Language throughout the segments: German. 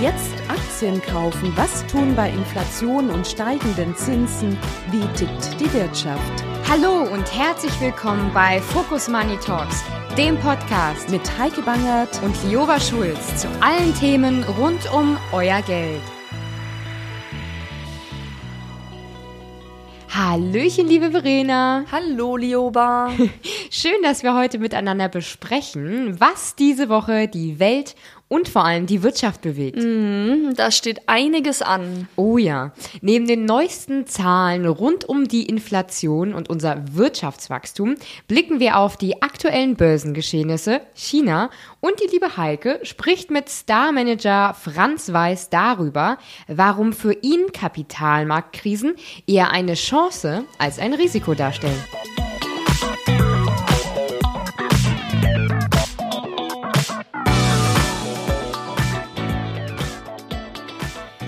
Jetzt Aktien kaufen. Was tun bei Inflation und steigenden Zinsen? Wie tickt die Wirtschaft? Hallo und herzlich willkommen bei Focus Money Talks, dem Podcast Mit Heike Bangert und Liova Schulz zu allen Themen rund um euer Geld. Hallöchen, liebe Verena. Hallo, Lioba. Schön, dass wir heute miteinander besprechen, was diese Woche die Welt und vor allem die Wirtschaft bewegt. Mm, da steht einiges an. Oh ja. Neben den neuesten Zahlen rund um die Inflation und unser Wirtschaftswachstum blicken wir auf die aktuellen Börsengeschehnisse, China und die liebe Heike spricht mit Starmanager Franz Weiß darüber, warum für ihn Kapitalmarktkrisen eher eine Chance als ein Risiko darstellen.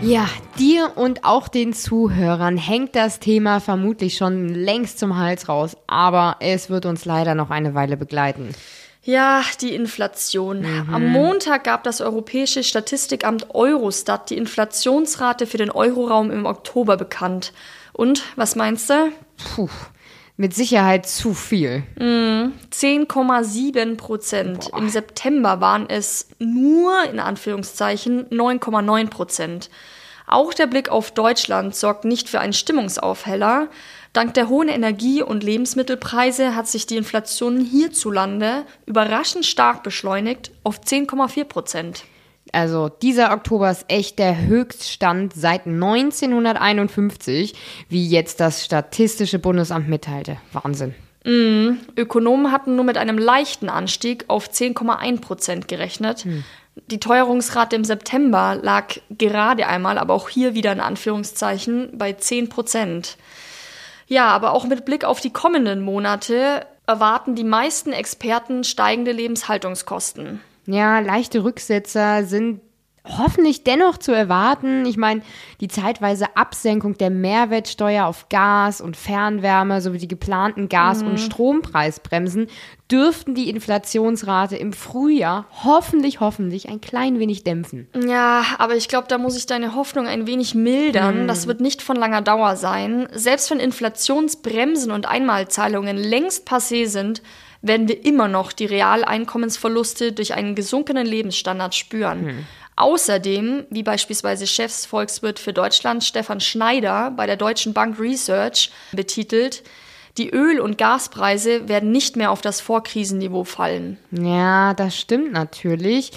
Ja, dir und auch den Zuhörern hängt das Thema vermutlich schon längst zum Hals raus, aber es wird uns leider noch eine Weile begleiten. Ja, die Inflation. Mhm. Am Montag gab das Europäische Statistikamt Eurostat die Inflationsrate für den Euroraum im Oktober bekannt. Und was meinst du? Puh, mit Sicherheit zu viel. Mm, 10,7 Prozent. Im September waren es nur in Anführungszeichen 9,9 Prozent. Auch der Blick auf Deutschland sorgt nicht für einen Stimmungsaufheller. Dank der hohen Energie- und Lebensmittelpreise hat sich die Inflation hierzulande überraschend stark beschleunigt auf 10,4 Prozent. Also dieser Oktober ist echt der Höchststand seit 1951, wie jetzt das Statistische Bundesamt mitteilte. Wahnsinn. Mm, Ökonomen hatten nur mit einem leichten Anstieg auf 10,1 Prozent gerechnet. Hm. Die Teuerungsrate im September lag gerade einmal, aber auch hier wieder in Anführungszeichen, bei 10 Prozent. Ja, aber auch mit Blick auf die kommenden Monate erwarten die meisten Experten steigende Lebenshaltungskosten. Ja, leichte Rücksetzer sind hoffentlich dennoch zu erwarten. Ich meine, die zeitweise Absenkung der Mehrwertsteuer auf Gas und Fernwärme sowie die geplanten Gas- mhm. und Strompreisbremsen dürften die Inflationsrate im Frühjahr hoffentlich, hoffentlich ein klein wenig dämpfen. Ja, aber ich glaube, da muss ich deine Hoffnung ein wenig mildern. Mhm. Das wird nicht von langer Dauer sein. Selbst wenn Inflationsbremsen und Einmalzahlungen längst passé sind, werden wir immer noch die Realeinkommensverluste durch einen gesunkenen Lebensstandard spüren. Mhm. Außerdem, wie beispielsweise Chefsvolkswirt für Deutschland Stefan Schneider bei der Deutschen Bank Research betitelt, die Öl- und Gaspreise werden nicht mehr auf das Vorkrisenniveau fallen. Ja, das stimmt natürlich.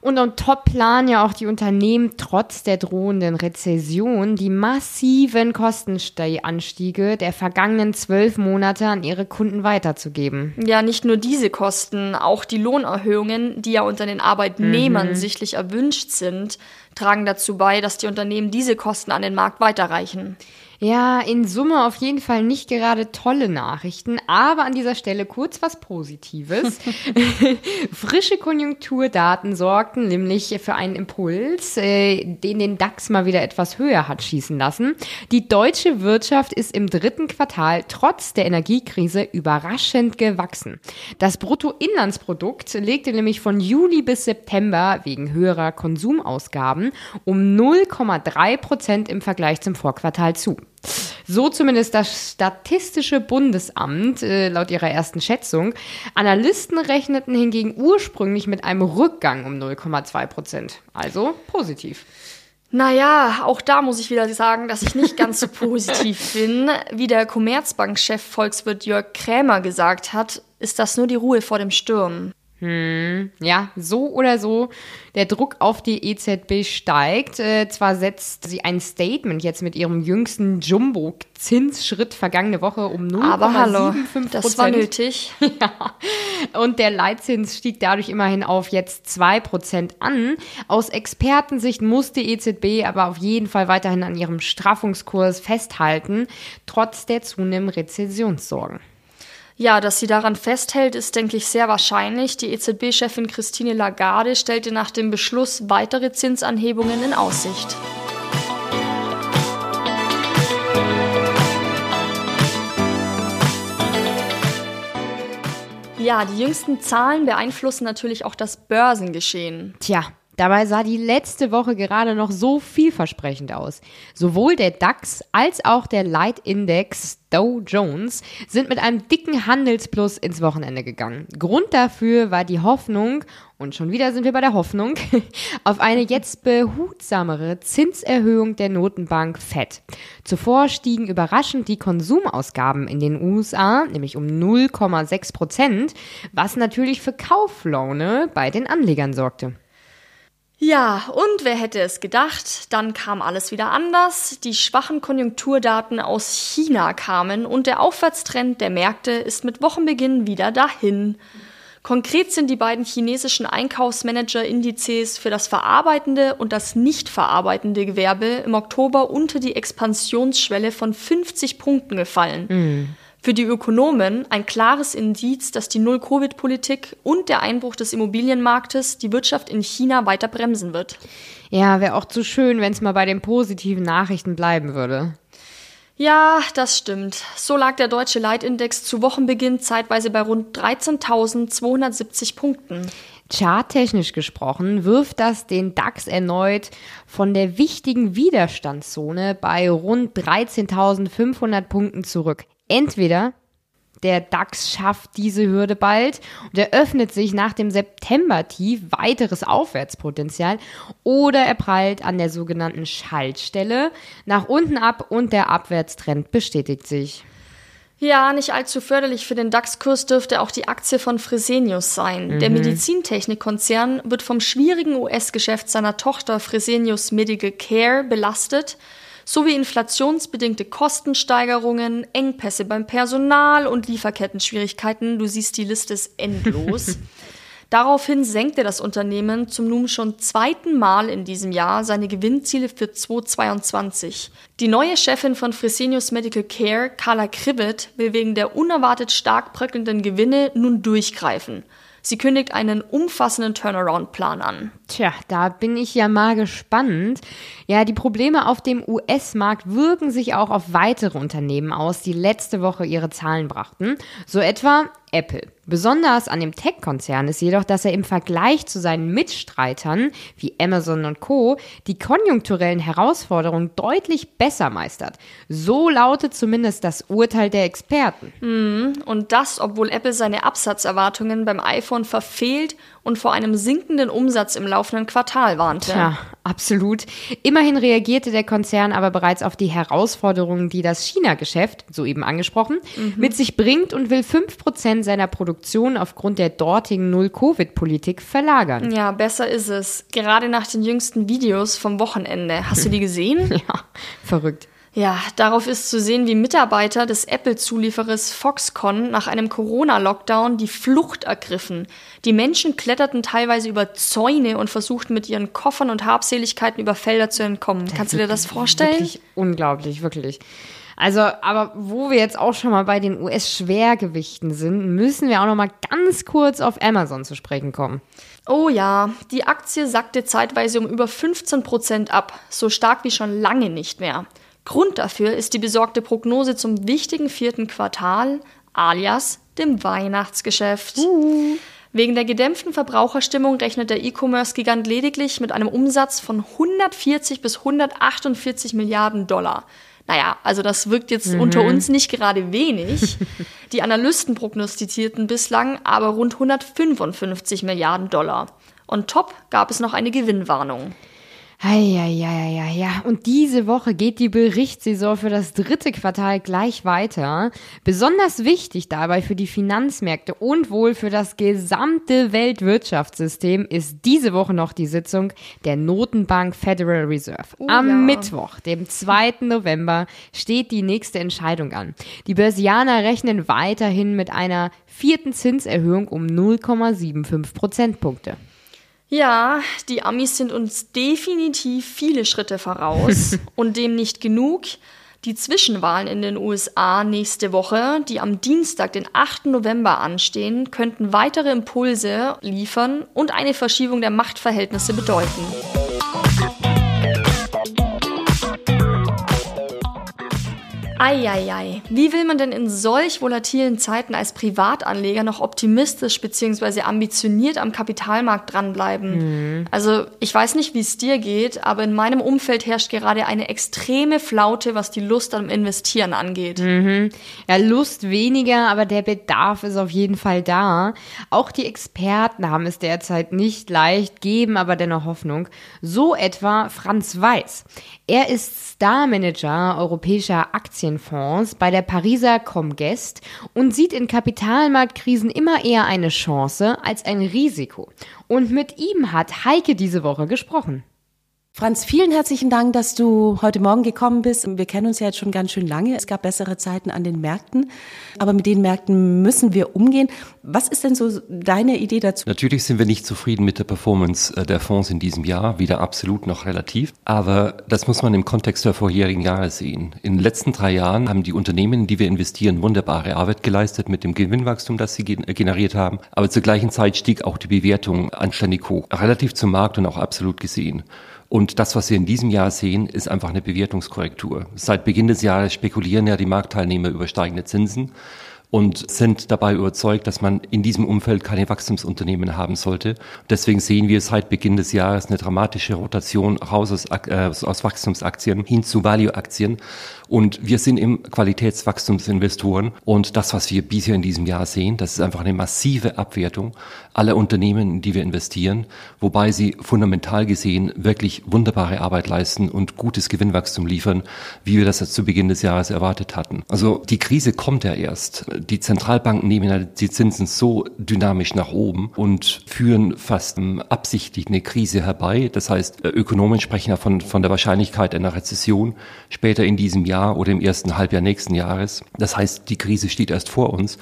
Und on top planen ja auch die Unternehmen trotz der drohenden Rezession die massiven Kostenanstiege der vergangenen zwölf Monate an ihre Kunden weiterzugeben. Ja, nicht nur diese Kosten, auch die Lohnerhöhungen, die ja unter den Arbeitnehmern mhm. sichtlich erwünscht sind, tragen dazu bei, dass die Unternehmen diese Kosten an den Markt weiterreichen. Ja, in Summe auf jeden Fall nicht gerade tolle Nachrichten, aber an dieser Stelle kurz was Positives. Frische Konjunkturdaten sorgten nämlich für einen Impuls, äh, den den DAX mal wieder etwas höher hat schießen lassen. Die deutsche Wirtschaft ist im dritten Quartal trotz der Energiekrise überraschend gewachsen. Das Bruttoinlandsprodukt legte nämlich von Juli bis September wegen höherer Konsumausgaben um 0,3 Prozent im Vergleich zum Vorquartal zu. So zumindest das Statistische Bundesamt äh, laut ihrer ersten Schätzung. Analysten rechneten hingegen ursprünglich mit einem Rückgang um 0,2 Prozent. Also positiv. Naja, auch da muss ich wieder sagen, dass ich nicht ganz so positiv bin. Wie der Commerzbank-Chef Volkswirt Jörg Krämer gesagt hat, ist das nur die Ruhe vor dem Sturm. Hm, ja, so oder so, der Druck auf die EZB steigt. Äh, zwar setzt sie ein Statement jetzt mit ihrem jüngsten Jumbo-Zinsschritt vergangene Woche um 0,75 Aber hallo, das war nötig. ja. Und der Leitzins stieg dadurch immerhin auf jetzt 2% an. Aus Expertensicht muss die EZB aber auf jeden Fall weiterhin an ihrem Straffungskurs festhalten, trotz der zunehmenden Rezessionssorgen. Ja, dass sie daran festhält, ist, denke ich, sehr wahrscheinlich. Die EZB-Chefin Christine Lagarde stellte nach dem Beschluss weitere Zinsanhebungen in Aussicht. Ja, die jüngsten Zahlen beeinflussen natürlich auch das Börsengeschehen. Tja, Dabei sah die letzte Woche gerade noch so vielversprechend aus. Sowohl der DAX als auch der Leitindex Dow Jones sind mit einem dicken Handelsplus ins Wochenende gegangen. Grund dafür war die Hoffnung, und schon wieder sind wir bei der Hoffnung, auf eine jetzt behutsamere Zinserhöhung der Notenbank Fed. Zuvor stiegen überraschend die Konsumausgaben in den USA, nämlich um 0,6 Prozent, was natürlich für Kauflaune bei den Anlegern sorgte. Ja, und wer hätte es gedacht? Dann kam alles wieder anders. Die schwachen Konjunkturdaten aus China kamen und der Aufwärtstrend der Märkte ist mit Wochenbeginn wieder dahin. Konkret sind die beiden chinesischen Einkaufsmanager-Indizes für das verarbeitende und das nicht verarbeitende Gewerbe im Oktober unter die Expansionsschwelle von 50 Punkten gefallen. Mhm. Für die Ökonomen ein klares Indiz, dass die Null-Covid-Politik und der Einbruch des Immobilienmarktes die Wirtschaft in China weiter bremsen wird. Ja, wäre auch zu schön, wenn es mal bei den positiven Nachrichten bleiben würde. Ja, das stimmt. So lag der deutsche Leitindex zu Wochenbeginn zeitweise bei rund 13.270 Punkten. Charttechnisch gesprochen wirft das den DAX erneut von der wichtigen Widerstandszone bei rund 13.500 Punkten zurück. Entweder der DAX schafft diese Hürde bald und eröffnet sich nach dem September-Tief weiteres Aufwärtspotenzial oder er prallt an der sogenannten Schaltstelle nach unten ab und der Abwärtstrend bestätigt sich. Ja, nicht allzu förderlich für den DAX-Kurs dürfte auch die Aktie von Fresenius sein. Mhm. Der Medizintechnikkonzern wird vom schwierigen US-Geschäft seiner Tochter Fresenius Medical Care belastet sowie inflationsbedingte Kostensteigerungen, Engpässe beim Personal und Lieferkettenschwierigkeiten. Du siehst, die Liste ist endlos. Daraufhin senkte das Unternehmen zum nun schon zweiten Mal in diesem Jahr seine Gewinnziele für 2022. Die neue Chefin von Fresenius Medical Care, Carla Kribbet, will wegen der unerwartet stark bröckelnden Gewinne nun durchgreifen. Sie kündigt einen umfassenden Turnaround-Plan an. Tja, da bin ich ja mal gespannt. Ja, die Probleme auf dem US-Markt wirken sich auch auf weitere Unternehmen aus, die letzte Woche ihre Zahlen brachten. So etwa Apple. Besonders an dem Tech-Konzern ist jedoch, dass er im Vergleich zu seinen Mitstreitern wie Amazon und Co. die konjunkturellen Herausforderungen deutlich besser meistert. So lautet zumindest das Urteil der Experten. Mm, und das, obwohl Apple seine Absatzerwartungen beim iPhone verfehlt und vor einem sinkenden Umsatz im laufenden Quartal warnte. Tja, absolut. Immerhin reagierte der Konzern aber bereits auf die Herausforderungen, die das China-Geschäft, soeben angesprochen, mhm. mit sich bringt und will 5% seiner Produktion aufgrund der dortigen Null-Covid-Politik verlagern. Ja, besser ist es. Gerade nach den jüngsten Videos vom Wochenende. Hast du die gesehen? ja, verrückt. Ja, darauf ist zu sehen, wie Mitarbeiter des Apple-Zulieferers Foxconn nach einem Corona-Lockdown die Flucht ergriffen. Die Menschen kletterten teilweise über Zäune und versuchten mit ihren Koffern und Habseligkeiten über Felder zu entkommen. Das Kannst du dir das vorstellen? Wirklich unglaublich, wirklich. Also, aber wo wir jetzt auch schon mal bei den US-Schwergewichten sind, müssen wir auch noch mal ganz kurz auf Amazon zu sprechen kommen. Oh ja, die Aktie sackte zeitweise um über 15 Prozent ab, so stark wie schon lange nicht mehr. Grund dafür ist die besorgte Prognose zum wichtigen vierten Quartal, alias dem Weihnachtsgeschäft. Uh. Wegen der gedämpften Verbraucherstimmung rechnet der E-Commerce-Gigant lediglich mit einem Umsatz von 140 bis 148 Milliarden Dollar. Naja, also das wirkt jetzt mhm. unter uns nicht gerade wenig. Die Analysten prognostizierten bislang aber rund 155 Milliarden Dollar. Und top gab es noch eine Gewinnwarnung. Ja, ja, ja, ja. Und diese Woche geht die Berichtssaison für das dritte Quartal gleich weiter. Besonders wichtig dabei für die Finanzmärkte und wohl für das gesamte Weltwirtschaftssystem ist diese Woche noch die Sitzung der Notenbank Federal Reserve. Oh, Am ja. Mittwoch, dem 2. November, steht die nächste Entscheidung an. Die Börsianer rechnen weiterhin mit einer vierten Zinserhöhung um 0,75 Prozentpunkte. Ja, die Amis sind uns definitiv viele Schritte voraus und dem nicht genug. Die Zwischenwahlen in den USA nächste Woche, die am Dienstag, den 8. November anstehen, könnten weitere Impulse liefern und eine Verschiebung der Machtverhältnisse bedeuten. Eieiei. Wie will man denn in solch volatilen Zeiten als Privatanleger noch optimistisch bzw. ambitioniert am Kapitalmarkt dranbleiben? Mhm. Also ich weiß nicht, wie es dir geht, aber in meinem Umfeld herrscht gerade eine extreme Flaute, was die Lust am Investieren angeht. Mhm. Ja, Lust weniger, aber der Bedarf ist auf jeden Fall da. Auch die Experten haben es derzeit nicht leicht, geben aber dennoch Hoffnung. So etwa Franz Weiß. Er ist Star-Manager europäischer Aktienfonds bei der Pariser Comgest und sieht in Kapitalmarktkrisen immer eher eine Chance als ein Risiko. Und mit ihm hat Heike diese Woche gesprochen. Franz, vielen herzlichen Dank, dass du heute Morgen gekommen bist. Wir kennen uns ja jetzt schon ganz schön lange. Es gab bessere Zeiten an den Märkten, aber mit den Märkten müssen wir umgehen. Was ist denn so deine Idee dazu? Natürlich sind wir nicht zufrieden mit der Performance äh, der Fonds in diesem Jahr, weder absolut noch relativ. Aber das muss man im Kontext der vorherigen Jahre sehen. In den letzten drei Jahren haben die Unternehmen, in die wir investieren, wunderbare Arbeit geleistet mit dem Gewinnwachstum, das sie generiert haben. Aber zur gleichen Zeit stieg auch die Bewertung anständig hoch, relativ zum Markt und auch absolut gesehen. Und das, was wir in diesem Jahr sehen, ist einfach eine Bewertungskorrektur. Seit Beginn des Jahres spekulieren ja die Marktteilnehmer über steigende Zinsen und sind dabei überzeugt, dass man in diesem Umfeld keine Wachstumsunternehmen haben sollte. Deswegen sehen wir seit Beginn des Jahres eine dramatische Rotation raus aus, äh, aus Wachstumsaktien hin zu Value-Aktien. Und wir sind im Qualitätswachstumsinvestoren. Und das, was wir bisher in diesem Jahr sehen, das ist einfach eine massive Abwertung aller Unternehmen, in die wir investieren, wobei sie fundamental gesehen wirklich wunderbare Arbeit leisten und gutes Gewinnwachstum liefern, wie wir das zu Beginn des Jahres erwartet hatten. Also die Krise kommt ja erst. Die Zentralbanken nehmen die Zinsen so dynamisch nach oben und führen fast absichtlich eine Krise herbei. Das heißt, Ökonomen sprechen ja von, von der Wahrscheinlichkeit einer Rezession später in diesem Jahr oder im ersten Halbjahr nächsten Jahres. Das heißt, die Krise steht erst vor uns.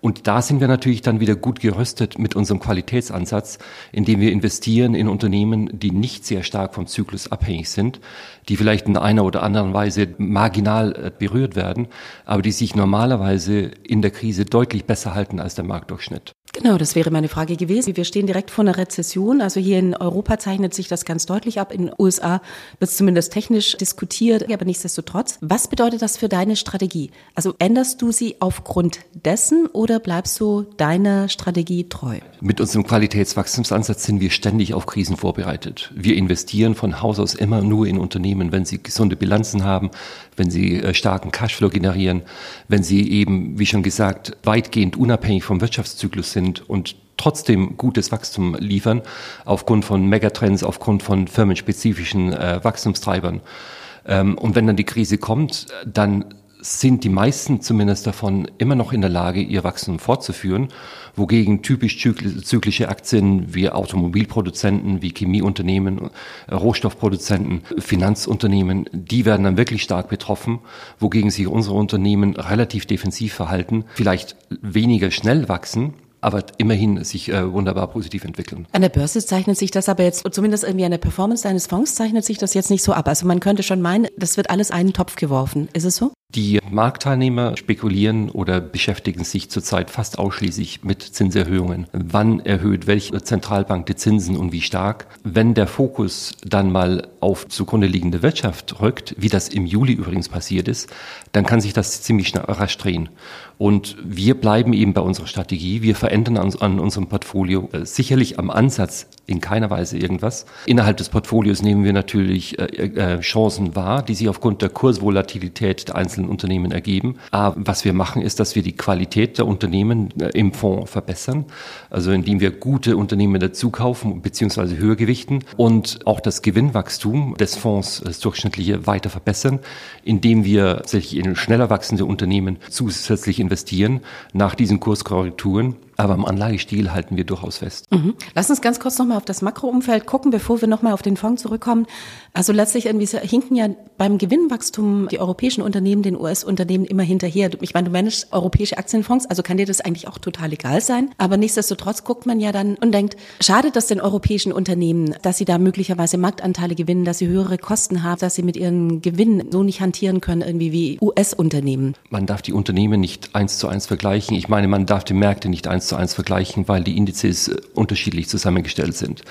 Und da sind wir natürlich dann wieder gut gerüstet mit unserem Qualitätsansatz, indem wir investieren in Unternehmen, die nicht sehr stark vom Zyklus abhängig sind, die vielleicht in einer oder anderen Weise marginal äh, berührt werden, aber die sich normalerweise in der Krise deutlich besser halten als der Marktdurchschnitt. Genau, das wäre meine Frage gewesen. Wir stehen direkt vor einer Rezession. Also hier in Europa zeichnet sich das ganz deutlich ab. In den USA wird es zumindest technisch diskutiert, aber nichtsdestotrotz. Was bedeutet das für deine Strategie? Also änderst du sie aufgrund dessen oder bleibst du deiner Strategie treu? Mit unserem Qualitätswachstumsansatz sind wir ständig auf Krisen vorbereitet. Wir investieren von Haus aus immer nur in Unternehmen, wenn sie gesunde Bilanzen haben, wenn sie äh, starken Cashflow generieren, wenn sie eben, wie schon gesagt, weitgehend unabhängig vom Wirtschaftszyklus sind und trotzdem gutes Wachstum liefern, aufgrund von Megatrends, aufgrund von firmenspezifischen äh, Wachstumstreibern. Ähm, und wenn dann die Krise kommt, dann sind die meisten zumindest davon immer noch in der Lage, ihr Wachstum fortzuführen, wogegen typisch zyklische Aktien wie Automobilproduzenten, wie Chemieunternehmen, äh, Rohstoffproduzenten, Finanzunternehmen, die werden dann wirklich stark betroffen, wogegen sich unsere Unternehmen relativ defensiv verhalten, vielleicht weniger schnell wachsen, aber immerhin sich äh, wunderbar positiv entwickeln. An der Börse zeichnet sich das aber jetzt, zumindest irgendwie an der Performance deines Fonds zeichnet sich das jetzt nicht so ab. Also man könnte schon meinen, das wird alles einen Topf geworfen. Ist es so? Die Marktteilnehmer spekulieren oder beschäftigen sich zurzeit fast ausschließlich mit Zinserhöhungen. Wann erhöht welche Zentralbank die Zinsen und wie stark? Wenn der Fokus dann mal auf zugrunde liegende Wirtschaft rückt, wie das im Juli übrigens passiert ist, dann kann sich das ziemlich rasch drehen. Und wir bleiben eben bei unserer Strategie. Wir verändern an, an unserem Portfolio äh, sicherlich am Ansatz in keiner Weise irgendwas. Innerhalb des Portfolios nehmen wir natürlich äh, äh, Chancen wahr, die sich aufgrund der Kursvolatilität der einzelnen Unternehmen ergeben. Aber was wir machen, ist, dass wir die Qualität der Unternehmen äh, im Fonds verbessern. Also indem wir gute Unternehmen dazu kaufen bzw. höher gewichten und auch das Gewinnwachstum des Fonds, das durchschnittliche, weiter verbessern, indem wir tatsächlich in schneller wachsende Unternehmen zusätzlich in investieren nach diesen Kurskorrekturen. Aber am Anlagestil halten wir durchaus fest. Mhm. Lass uns ganz kurz nochmal auf das Makroumfeld gucken, bevor wir nochmal auf den Fonds zurückkommen. Also letztlich irgendwie hinken ja beim Gewinnwachstum die europäischen Unternehmen den US-Unternehmen immer hinterher. Ich meine, du managst europäische Aktienfonds, also kann dir das eigentlich auch total egal sein. Aber nichtsdestotrotz guckt man ja dann und denkt, schadet das den europäischen Unternehmen, dass sie da möglicherweise Marktanteile gewinnen, dass sie höhere Kosten haben, dass sie mit ihren Gewinnen so nicht hantieren können, irgendwie wie US-Unternehmen? Man darf die Unternehmen nicht eins zu eins vergleichen. Ich meine, man darf die Märkte nicht eins zu eins vergleichen, weil die Indizes äh, unterschiedlich zusammengestellt sind.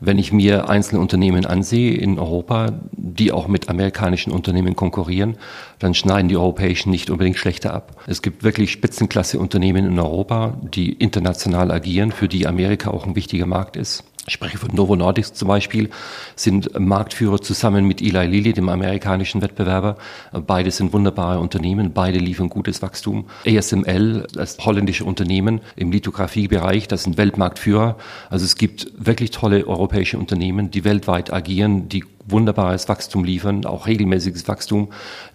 Wenn ich mir einzelne Unternehmen ansehe in Europa, die auch mit amerikanischen Unternehmen konkurrieren, dann schneiden die europäischen nicht unbedingt schlechter ab. Es gibt wirklich Spitzenklasse Unternehmen in Europa, die international agieren, für die Amerika auch ein wichtiger Markt ist. Ich spreche von Novo Nordisk zum Beispiel, sind Marktführer zusammen mit Eli Lilly, dem amerikanischen Wettbewerber. Beide sind wunderbare Unternehmen, beide liefern gutes Wachstum. ASML, das holländische Unternehmen im Lithografiebereich, das sind Weltmarktführer. Also es gibt wirklich tolle europäische Unternehmen, die weltweit agieren, die wunderbares Wachstum liefern, auch regelmäßiges Wachstum.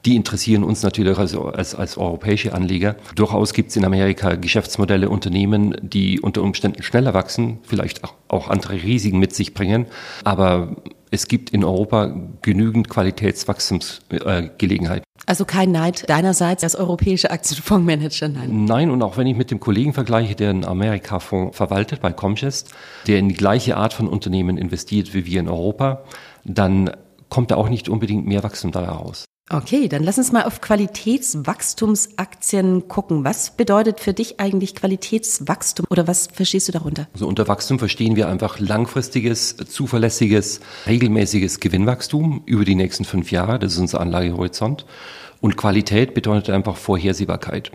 Die interessieren uns natürlich als, als, als europäische Anleger. Durchaus gibt es in Amerika Geschäftsmodelle, Unternehmen, die unter Umständen schneller wachsen, vielleicht auch, andere Risiken mit sich bringen. Aber es gibt in Europa genügend Qualitätswachstumsgelegenheiten. Äh, also kein Neid deinerseits als europäische Aktienfondsmanager, nein. Nein, und auch wenn ich mit dem Kollegen vergleiche, der einen Amerika-Fonds verwaltet bei Comgest, der in die gleiche Art von Unternehmen investiert wie wir in Europa, dann kommt da auch nicht unbedingt mehr Wachstum da heraus. Okay, dann lass uns mal auf Qualitätswachstumsaktien gucken. Was bedeutet für dich eigentlich Qualitätswachstum oder was verstehst du darunter? Also unter Wachstum verstehen wir einfach langfristiges, zuverlässiges, regelmäßiges Gewinnwachstum über die nächsten fünf Jahre. Das ist unser Anlagehorizont. Und Qualität bedeutet einfach Vorhersehbarkeit.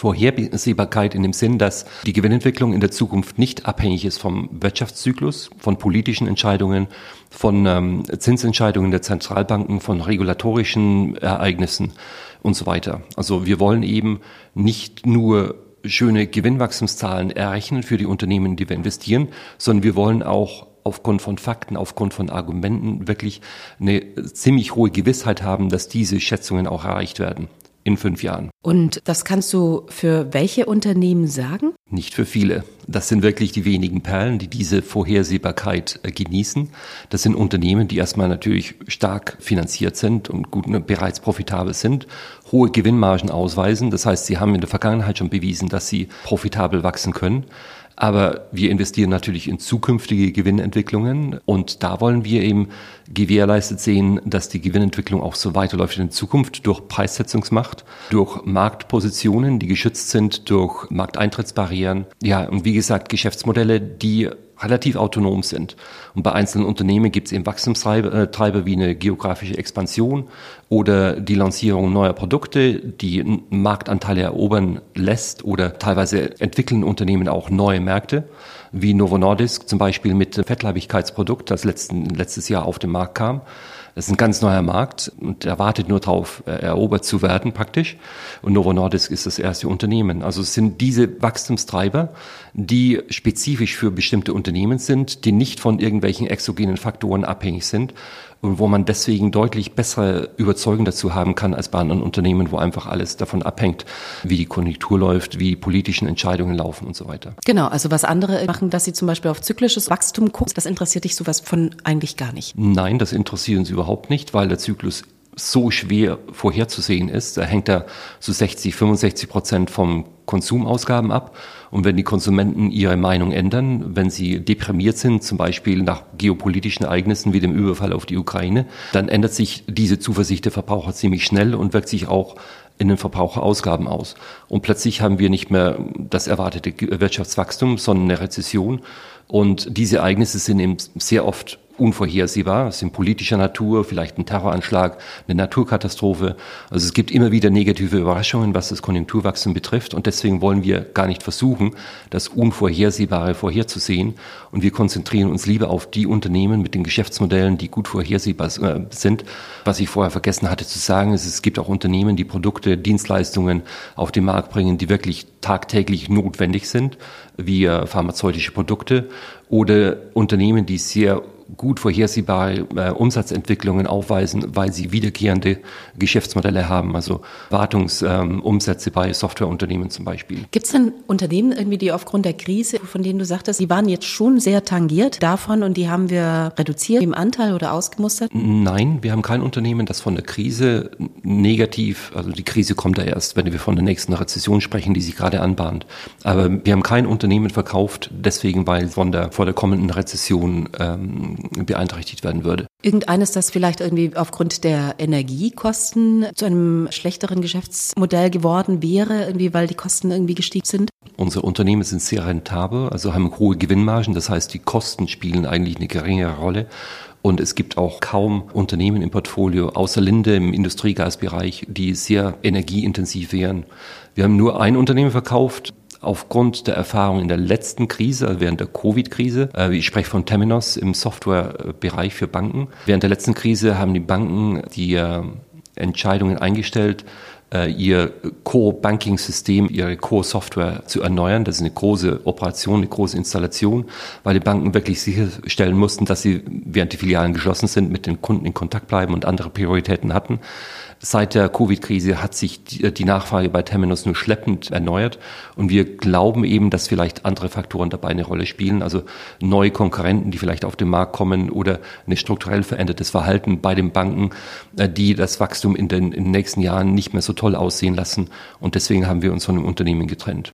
Vorhersehbarkeit in dem Sinn, dass die Gewinnentwicklung in der Zukunft nicht abhängig ist vom Wirtschaftszyklus, von politischen Entscheidungen, von ähm, Zinsentscheidungen der Zentralbanken, von regulatorischen Ereignissen und so weiter. Also wir wollen eben nicht nur schöne Gewinnwachstumszahlen errechnen für die Unternehmen, die wir investieren, sondern wir wollen auch aufgrund von Fakten, aufgrund von Argumenten wirklich eine ziemlich hohe Gewissheit haben, dass diese Schätzungen auch erreicht werden in fünf Jahren. Und das kannst du für welche Unternehmen sagen? Nicht für viele. Das sind wirklich die wenigen Perlen, die diese Vorhersehbarkeit äh, genießen. Das sind Unternehmen, die erstmal natürlich stark finanziert sind und gut ne, bereits profitabel sind, hohe Gewinnmargen ausweisen. Das heißt, sie haben in der Vergangenheit schon bewiesen, dass sie profitabel wachsen können. Aber wir investieren natürlich in zukünftige Gewinnentwicklungen und da wollen wir eben gewährleistet sehen, dass die Gewinnentwicklung auch so weiterläuft in Zukunft durch Preissetzungsmacht, durch Marktpositionen, die geschützt sind, durch Markteintrittsbarrieren. Ja, und wie gesagt, Geschäftsmodelle, die relativ autonom sind. Und bei einzelnen Unternehmen gibt es eben Wachstumstreiber äh, wie eine geografische Expansion oder die Lancierung neuer Produkte, die Marktanteile erobern lässt oder teilweise entwickeln Unternehmen auch neue Märkte, wie Novo Nordisk zum Beispiel mit Fettleibigkeitsprodukt, das letzten, letztes Jahr auf den Markt kam. Das ist ein ganz neuer Markt und er wartet nur darauf, äh, erobert zu werden praktisch. Und Novo Nordisk ist das erste Unternehmen. Also es sind diese Wachstumstreiber, die spezifisch für bestimmte Unternehmen sind, die nicht von irgendwelchen exogenen Faktoren abhängig sind und wo man deswegen deutlich bessere Überzeugung dazu haben kann als bei anderen Unternehmen, wo einfach alles davon abhängt, wie die Konjunktur läuft, wie die politischen Entscheidungen laufen und so weiter. Genau, also was andere machen, dass sie zum Beispiel auf zyklisches Wachstum gucken, das interessiert dich sowas von eigentlich gar nicht. Nein, das interessiert uns überhaupt nicht, weil der Zyklus so schwer vorherzusehen ist. Da hängt er so 60, 65 Prozent vom Konsumausgaben ab. Und wenn die Konsumenten ihre Meinung ändern, wenn sie deprimiert sind, zum Beispiel nach geopolitischen Ereignissen wie dem Überfall auf die Ukraine, dann ändert sich diese Zuversicht der Verbraucher ziemlich schnell und wirkt sich auch in den Verbraucherausgaben aus. Und plötzlich haben wir nicht mehr das erwartete Wirtschaftswachstum, sondern eine Rezession. Und diese Ereignisse sind eben sehr oft unvorhersehbar. Es sind politischer Natur, vielleicht ein Terroranschlag, eine Naturkatastrophe. Also es gibt immer wieder negative Überraschungen, was das Konjunkturwachstum betrifft. Und deswegen wollen wir gar nicht versuchen, das Unvorhersehbare vorherzusehen. Und wir konzentrieren uns lieber auf die Unternehmen mit den Geschäftsmodellen, die gut vorhersehbar äh, sind. Was ich vorher vergessen hatte zu sagen, ist, es gibt auch Unternehmen, die Produkte, Dienstleistungen auf den Markt bringen, die wirklich tagtäglich notwendig sind, wie äh, pharmazeutische Produkte oder Unternehmen, die sehr gut vorhersehbare äh, Umsatzentwicklungen aufweisen, weil sie wiederkehrende Geschäftsmodelle haben, also Wartungsumsätze ähm, bei Softwareunternehmen zum Beispiel. Gibt es denn Unternehmen irgendwie, die aufgrund der Krise, von denen du sagtest, die waren jetzt schon sehr tangiert davon und die haben wir reduziert im Anteil oder ausgemustert? Nein, wir haben kein Unternehmen, das von der Krise negativ, also die Krise kommt ja erst, wenn wir von der nächsten Rezession sprechen, die sich gerade anbahnt. Aber wir haben kein Unternehmen verkauft, deswegen, weil von der vor der kommenden Rezession ähm, beeinträchtigt werden würde. Irgendeines, das vielleicht irgendwie aufgrund der Energiekosten zu einem schlechteren Geschäftsmodell geworden wäre, irgendwie weil die Kosten irgendwie gestiegen sind? Unsere Unternehmen sind sehr rentabel, also haben hohe Gewinnmargen. Das heißt, die Kosten spielen eigentlich eine geringere Rolle. Und es gibt auch kaum Unternehmen im Portfolio, außer Linde im Industriegasbereich, die sehr energieintensiv wären. Wir haben nur ein Unternehmen verkauft, aufgrund der Erfahrung in der letzten Krise, während der Covid-Krise. Äh, ich spreche von Temenos im Softwarebereich für Banken. Während der letzten Krise haben die Banken die äh, Entscheidungen eingestellt, äh, ihr Core-Banking-System, ihre Core-Software zu erneuern. Das ist eine große Operation, eine große Installation, weil die Banken wirklich sicherstellen mussten, dass sie, während die Filialen geschlossen sind, mit den Kunden in Kontakt bleiben und andere Prioritäten hatten. Seit der Covid-Krise hat sich die Nachfrage bei Terminus nur schleppend erneuert. Und wir glauben eben, dass vielleicht andere Faktoren dabei eine Rolle spielen, also neue Konkurrenten, die vielleicht auf den Markt kommen oder ein strukturell verändertes Verhalten bei den Banken, äh, die das Wachstum in den, in den nächsten Jahren nicht mehr so toll aussehen lassen. Und deswegen haben wir uns von dem Unternehmen getrennt.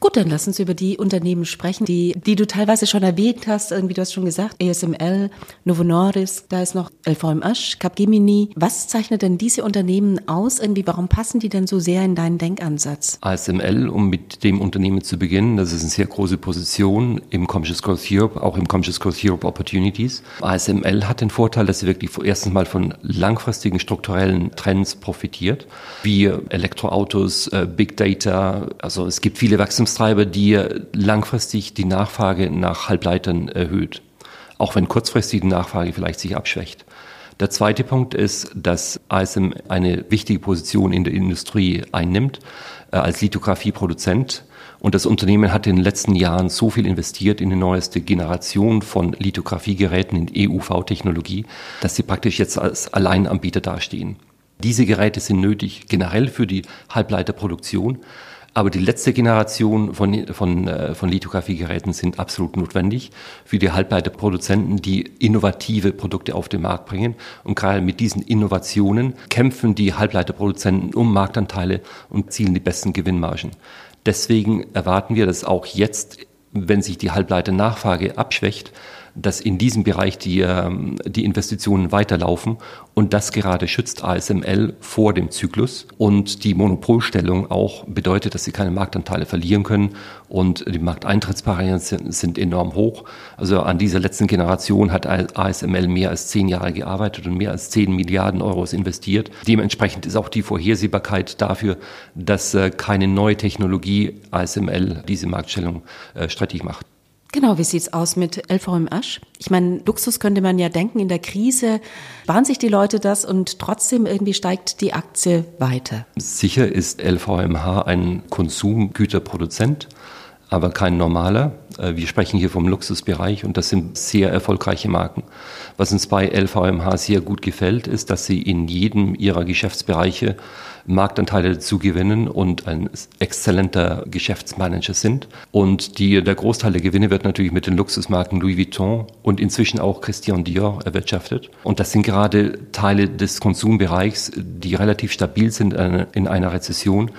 Gut, dann lass uns über die Unternehmen sprechen, die, die du teilweise schon erwähnt hast. Irgendwie, du hast schon gesagt, ASML, Novo Nordisk, da ist noch LVMH, Capgemini. Was zeichnet denn diese Unternehmen aus? Irgendwie, warum passen die denn so sehr in deinen Denkansatz? ASML, um mit dem Unternehmen zu beginnen, das ist eine sehr große Position im Conscious Growth Europe, auch im Conscious Growth Europe Opportunities. ASML hat den Vorteil, dass sie wirklich erstens mal von langfristigen strukturellen Trends profitiert, wie Elektroautos, äh, Big Data. Also es gibt viele Wachstums Wachstumstreiber, die langfristig die Nachfrage nach Halbleitern erhöht, auch wenn kurzfristig die Nachfrage vielleicht sich abschwächt. Der zweite Punkt ist, dass ASM eine wichtige Position in der Industrie einnimmt äh, als Lithografieproduzent. Und das Unternehmen hat in den letzten Jahren so viel investiert in die neueste Generation von Lithografiegeräten in EUV-Technologie, dass sie praktisch jetzt als Alleinanbieter dastehen. Diese Geräte sind nötig generell für die Halbleiterproduktion, aber die letzte Generation von, von, äh, von Lithografiegeräten sind absolut notwendig für die Halbleiterproduzenten, die innovative Produkte auf den Markt bringen. Und gerade mit diesen Innovationen kämpfen die Halbleiterproduzenten um Marktanteile und zielen die besten Gewinnmargen. Deswegen erwarten wir, dass auch jetzt, wenn sich die Halbleiternachfrage abschwächt, dass in diesem Bereich die, ähm, die Investitionen weiterlaufen und das gerade schützt ASML vor dem Zyklus und die Monopolstellung auch bedeutet, dass sie keine Marktanteile verlieren können und die Markteintrittsbarrieren sind, enorm hoch. Also an dieser letzten Generation hat ASML mehr als zehn Jahre gearbeitet und mehr als zehn Milliarden Euros investiert. Dementsprechend ist auch die Vorhersehbarkeit dafür, dass äh, keine neue Technologie ASML diese Marktstellung äh, strittig macht. Genau, wie sieht's aus mit LVMH? Ich meine, Luxus könnte man ja denken, in der Krise sparen sich die Leute das und trotzdem irgendwie steigt die Aktie weiter. Sicher ist LVMH ein Konsumgüterproduzent, aber kein normaler. Äh, wir sprechen hier vom Luxusbereich und das sind sehr erfolgreiche Marken. Was uns bei LVMH sehr gut gefällt, ist, dass sie in jedem ihrer Geschäftsbereiche Marktanteile zu gewinnen und ein exzellenter Geschäftsmanager sind. Und die, der Großteil der Gewinne wird natürlich mit den Luxusmarken Louis Vuitton und inzwischen auch Christian Dior erwirtschaftet. Und das sind gerade Teile des Konsumbereichs, die relativ stabil sind in einer Rezession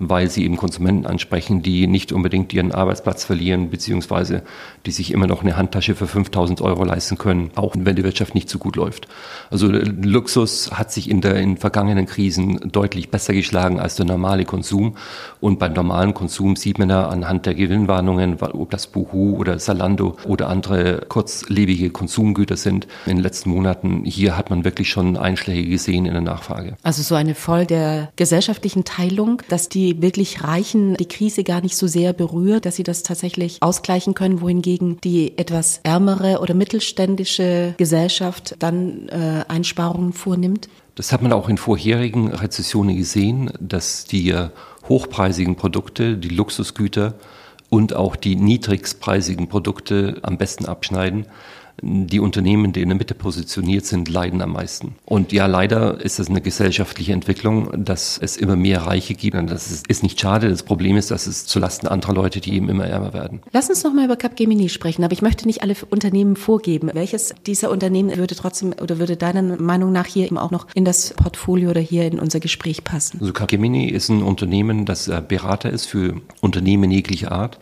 weil sie eben Konsumenten ansprechen, die nicht unbedingt ihren Arbeitsplatz verlieren, beziehungsweise die sich immer noch eine Handtasche für 5000 Euro leisten können, auch wenn die Wirtschaft nicht so gut läuft. Also Luxus hat sich in, der, in vergangenen Krisen deutlich besser geschlagen als der normale Konsum. Und beim normalen Konsum sieht man ja anhand der Gewinnwarnungen, ob das Boohoo oder Salando oder andere kurzlebige Konsumgüter sind in den letzten Monaten. Hier hat man wirklich schon Einschläge gesehen in der Nachfrage. Also so eine voll der gesellschaftlichen Teilung, dass die wirklich Reichen die Krise gar nicht so sehr berührt, dass sie das tatsächlich ausgleichen können, wohingegen die etwas ärmere oder mittelständische Gesellschaft dann äh, Einsparungen vornimmt? Das hat man auch in vorherigen Rezessionen gesehen, dass die hochpreisigen Produkte, die Luxusgüter und auch die niedrigpreisigen Produkte am besten abschneiden die Unternehmen, die in der Mitte positioniert sind, leiden am meisten. Und ja, leider ist es eine gesellschaftliche Entwicklung, dass es immer mehr Reiche gibt. Und das ist nicht schade. Das Problem ist, dass es zulasten anderer Leute, die eben immer ärmer werden. Lass uns noch mal über Capgemini sprechen. Aber ich möchte nicht alle Unternehmen vorgeben. Welches dieser Unternehmen würde trotzdem oder würde deiner Meinung nach hier eben auch noch in das Portfolio oder hier in unser Gespräch passen? Also Capgemini ist ein Unternehmen, das Berater ist für Unternehmen jeglicher Art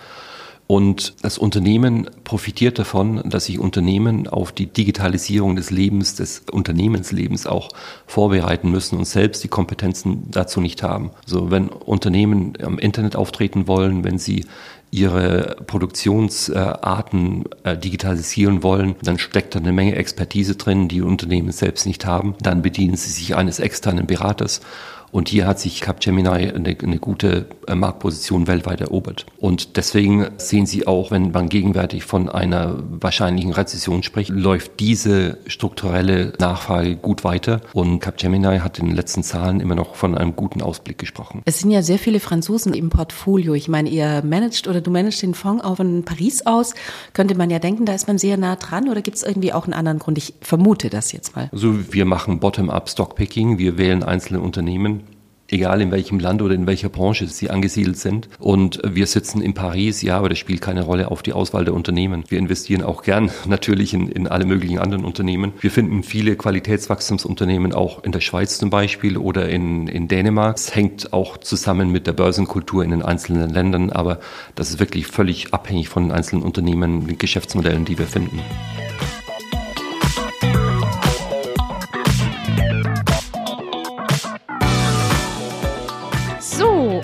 Und das Unternehmen profitiert davon, dass sich Unternehmen auf die Digitalisierung des Lebens, des Unternehmenslebens auch vorbereiten müssen und selbst die Kompetenzen dazu nicht haben. So, wenn Unternehmen am Internet auftreten wollen, wenn sie ihre Produktionsarten äh, digitalisieren wollen, dann steckt da eine Menge Expertise drin, die Unternehmen selbst nicht haben. Dann bedienen sie sich eines externen Beraters und hier hat sich Capgemini eine, eine gute äh, Marktposition weltweit erobert. Und deswegen sehen Sie auch, wenn man gegenwärtig von einer wahrscheinlichen Rezession spricht, läuft diese strukturelle Nachfrage gut weiter. Und Capgemini hat in den letzten Zahlen immer noch von einem guten Ausblick gesprochen. Es sind ja sehr viele Franzosen im Portfolio. Ich meine, ihr managt oder du managst den Fonds auch von Paris aus. Könnte man ja denken, da ist man sehr nah dran oder gibt es irgendwie auch einen anderen Grund? Ich vermute das jetzt mal. Also wir machen Bottom-up Stockpicking. Wir wählen einzelne Unternehmen egal in welchem Land oder in welcher Branche sie angesiedelt sind. Und wir sitzen in Paris, ja, aber das spielt keine Rolle auf die Auswahl der Unternehmen. Wir investieren auch gern natürlich in, in alle möglichen anderen Unternehmen. Wir finden viele Qualitätswachstumsunternehmen auch in der Schweiz zum Beispiel oder in, in Dänemark. Es hängt auch zusammen mit der Börsenkultur in den einzelnen Ländern, aber das ist wirklich völlig abhängig von den einzelnen Unternehmen, den Geschäftsmodellen, die wir finden.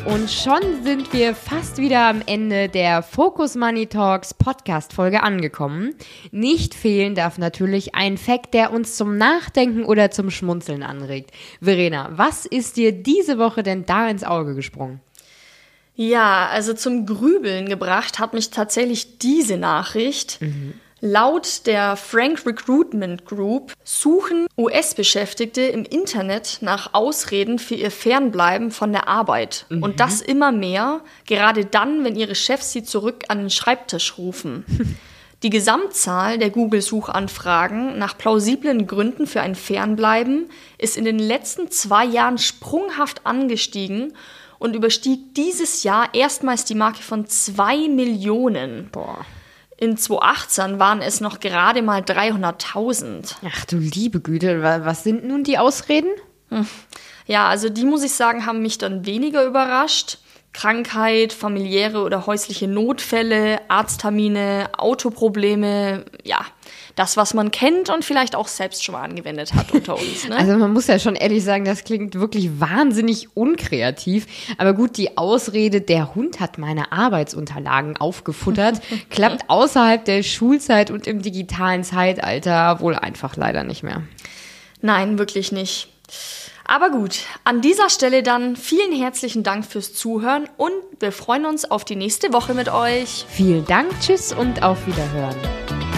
Und schon sind wir fast wieder am Ende der Focus Money Talks Podcast Folge angekommen. Nicht fehlen darf natürlich ein Fact, der uns zum Nachdenken oder zum Schmunzeln anregt. Verena, was ist dir diese Woche denn da ins Auge gesprungen? Ja, also zum Grübeln gebracht hat mich tatsächlich diese Nachricht. Mhm. Laut der Frank Recruitment Group suchen US-Beschäftigte im Internet nach Ausreden für ihr Fernbleiben von der Arbeit. Mhm. Und das immer mehr, gerade dann, wenn ihre Chefs sie zurück an den Schreibtisch rufen. Die Gesamtzahl der Google-Suchanfragen nach plausiblen Gründen für ein Fernbleiben ist in den letzten zwei Jahren sprunghaft angestiegen und überstieg dieses Jahr erstmals die Marke von zwei Millionen. Boah. In 2018 waren es noch gerade mal 300.000. Ach du liebe Güte, was sind nun die Ausreden? Hm. Ja, also die muss ich sagen, haben mich dann weniger überrascht. Krankheit, familiäre oder häusliche Notfälle, Arzttermine, Autoprobleme, ja, das, was man kennt und vielleicht auch selbst schon mal angewendet hat unter uns. Ne? Also man muss ja schon ehrlich sagen, das klingt wirklich wahnsinnig unkreativ. Aber gut, die Ausrede, der Hund hat meine Arbeitsunterlagen aufgefuttert, klappt außerhalb der Schulzeit und im digitalen Zeitalter wohl einfach leider nicht mehr. Nein, wirklich nicht. Aber gut, an dieser Stelle dann vielen herzlichen Dank fürs Zuhören und wir freuen uns auf die nächste Woche mit euch. Vielen Dank, tschüss und auf Wiederhören.